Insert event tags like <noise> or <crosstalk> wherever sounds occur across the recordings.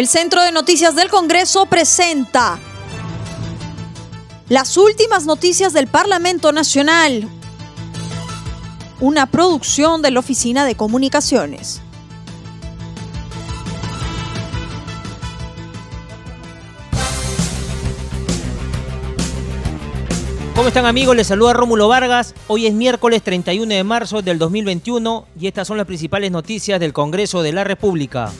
El Centro de Noticias del Congreso presenta las últimas noticias del Parlamento Nacional, una producción de la Oficina de Comunicaciones. ¿Cómo están amigos? Les saluda Rómulo Vargas. Hoy es miércoles 31 de marzo del 2021 y estas son las principales noticias del Congreso de la República.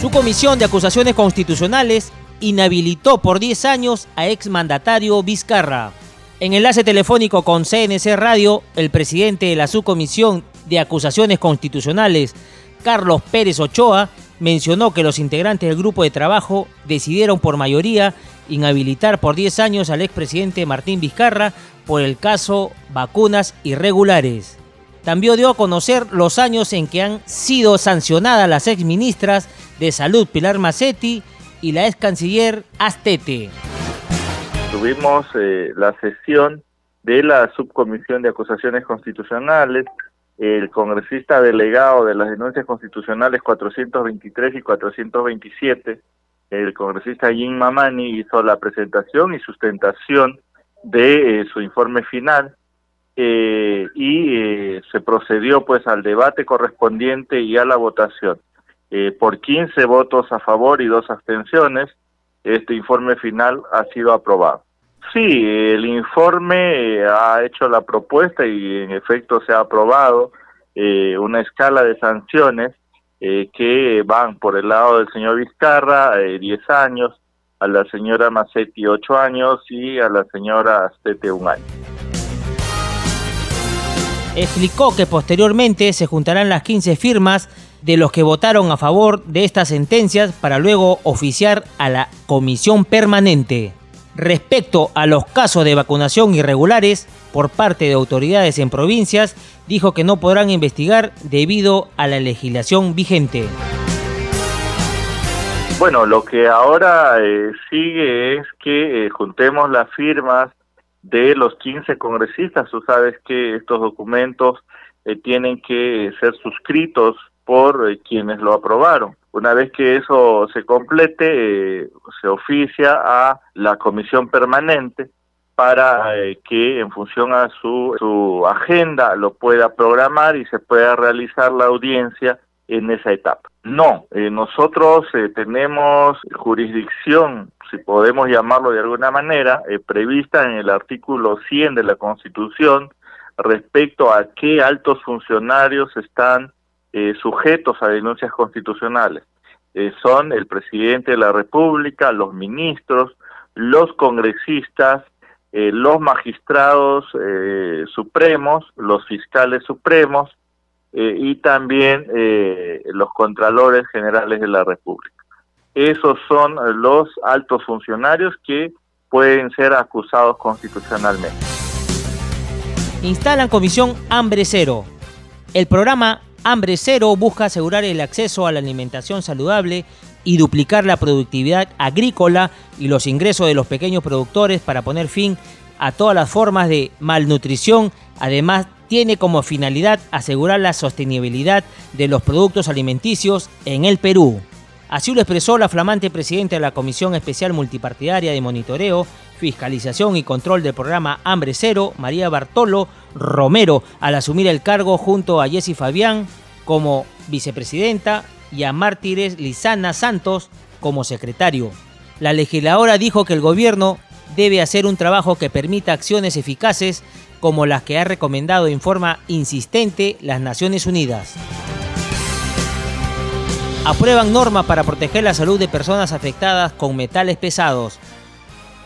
Su comisión de acusaciones constitucionales inhabilitó por 10 años a exmandatario Vizcarra. En enlace telefónico con CNC Radio, el presidente de la subcomisión de acusaciones constitucionales, Carlos Pérez Ochoa, mencionó que los integrantes del grupo de trabajo decidieron por mayoría inhabilitar por 10 años al expresidente Martín Vizcarra por el caso vacunas irregulares. También dio a conocer los años en que han sido sancionadas las exministras de Salud Pilar Macetti y la ex canciller Astete. Tuvimos eh, la sesión de la subcomisión de acusaciones constitucionales, el congresista delegado de las denuncias constitucionales 423 y 427, el congresista Jim Mamani hizo la presentación y sustentación de eh, su informe final eh, y se procedió pues al debate correspondiente y a la votación. por 15 votos a favor y dos abstenciones, este informe final ha sido aprobado. Sí, el informe ha hecho la propuesta y en efecto se ha aprobado una escala de sanciones eh, que van por el lado del señor Vizcarra, 10 eh, años, a la señora Macetti 8 años y a la señora Astete 1 año. Explicó que posteriormente se juntarán las 15 firmas de los que votaron a favor de estas sentencias para luego oficiar a la comisión permanente. Respecto a los casos de vacunación irregulares por parte de autoridades en provincias, dijo que no podrán investigar debido a la legislación vigente. Bueno, lo que ahora eh, sigue es que eh, juntemos las firmas de los 15 congresistas. Tú sabes que estos documentos eh, tienen que ser suscritos por quienes lo aprobaron. Una vez que eso se complete, se oficia a la comisión permanente para eh, que en función a su, su agenda lo pueda programar y se pueda realizar la audiencia en esa etapa. No, eh, nosotros eh, tenemos jurisdicción, si podemos llamarlo de alguna manera, prevista en el artículo 100 de la Constitución respecto a qué altos funcionarios están sujetos a denuncias constitucionales. son el presidente de la República, los ministros, los congresistas, eh, los magistrados eh, supremos, los fiscales supremos eh, y también los contralores generales de la República. Esos son los altos funcionarios que pueden ser acusados constitucionalmente. Instalan comisión Hambre Cero. El programa Hambre Cero busca asegurar el acceso a la alimentación saludable y duplicar la productividad agrícola y los ingresos de los pequeños productores para poner fin a todas las formas de malnutrición. Además, tiene como finalidad asegurar la sostenibilidad de los productos alimenticios en el Perú. Así lo expresó la flamante presidenta de la Comisión Especial Multipartidaria de Monitoreo, Fiscalización y Control del programa Hambre Cero, María Bartolo Romero, al asumir el cargo junto a Jessy Fabián como vicepresidenta y a Mártires Lizana Santos como secretario. La legisladora dijo que el gobierno debe hacer un trabajo que permita acciones eficaces como las que ha recomendado en forma insistente las Naciones Unidas. Aprueban normas para proteger la salud de personas afectadas con metales pesados.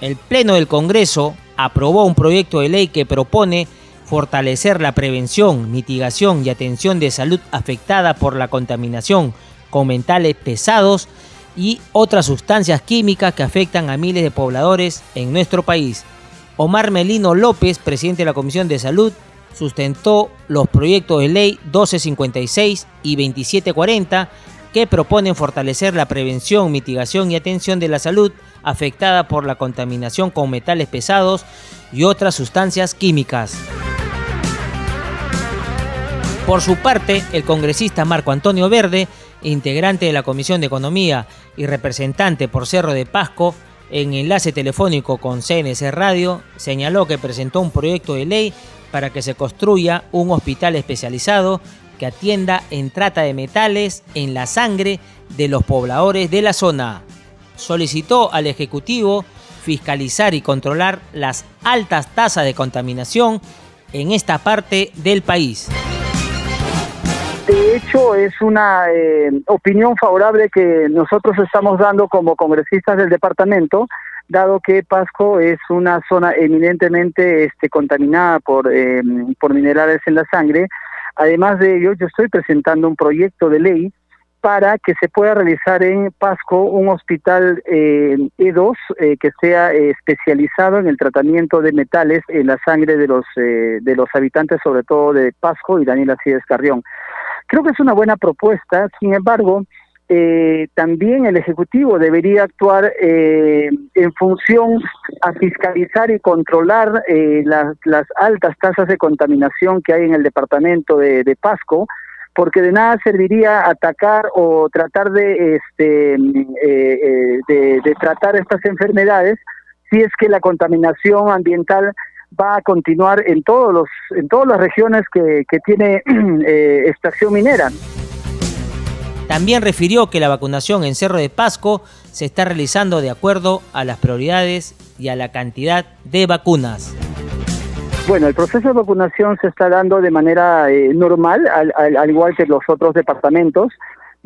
El Pleno del Congreso aprobó un proyecto de ley que propone fortalecer la prevención, mitigación y atención de salud afectada por la contaminación con metales pesados y otras sustancias químicas que afectan a miles de pobladores en nuestro país. Omar Melino López, presidente de la Comisión de Salud, sustentó los proyectos de ley 1256 y 2740 que proponen fortalecer la prevención, mitigación y atención de la salud afectada por la contaminación con metales pesados y otras sustancias químicas. Por su parte, el congresista Marco Antonio Verde integrante de la Comisión de Economía y representante por Cerro de Pasco, en enlace telefónico con CNC Radio, señaló que presentó un proyecto de ley para que se construya un hospital especializado que atienda en trata de metales en la sangre de los pobladores de la zona. Solicitó al Ejecutivo fiscalizar y controlar las altas tasas de contaminación en esta parte del país. De hecho, es una eh, opinión favorable que nosotros estamos dando como congresistas del departamento, dado que Pasco es una zona eminentemente este, contaminada por, eh, por minerales en la sangre. Además de ello, yo estoy presentando un proyecto de ley para que se pueda realizar en Pasco un hospital eh, E2 eh, que sea eh, especializado en el tratamiento de metales en la sangre de los de los habitantes, sobre todo de Pasco y Daniel Acides Carrión. Creo que es una buena propuesta, sin embargo, también el Ejecutivo debería actuar en función a fiscalizar y controlar las, las, altas tasas de contaminación que hay en el departamento de, de Pasco, porque de nada serviría atacar o tratar de, este, eh, eh, de, tratar estas enfermedades si es que la contaminación ambiental va a continuar en todos los en todas las regiones que, que tiene <clears throat> eh, extracción minera. También refirió que la vacunación en Cerro de Pasco se está realizando de acuerdo a las prioridades y a la cantidad de vacunas. Bueno, el proceso de vacunación se está dando de manera eh, normal, al, igual que los otros departamentos.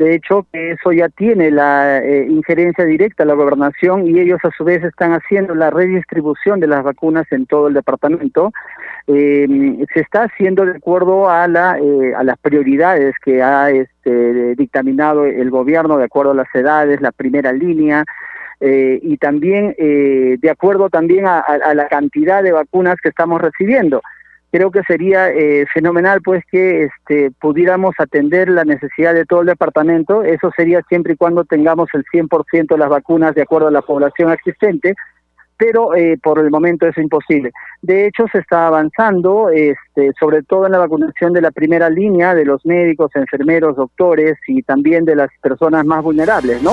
De hecho, eso ya tiene la eh, injerencia directa a la gobernación y ellos a su vez están haciendo la redistribución de las vacunas en todo el departamento. Em, se está haciendo de acuerdo a, la, eh, a las prioridades que ha este, dictaminado el gobierno, de acuerdo a las edades, la primera línea, eh, y también eh, de acuerdo también a, la cantidad de vacunas que estamos recibiendo. Creo que sería eh, fenomenal pues que este, pudiéramos atender la necesidad de todo el departamento, eso sería siempre y cuando tengamos el 100% de las vacunas de acuerdo a la población existente, pero por el momento es imposible. De hecho, se está avanzando, este, sobre todo en la vacunación de la primera línea, de los médicos, enfermeros, doctores y también de las personas más vulnerables, ¿no?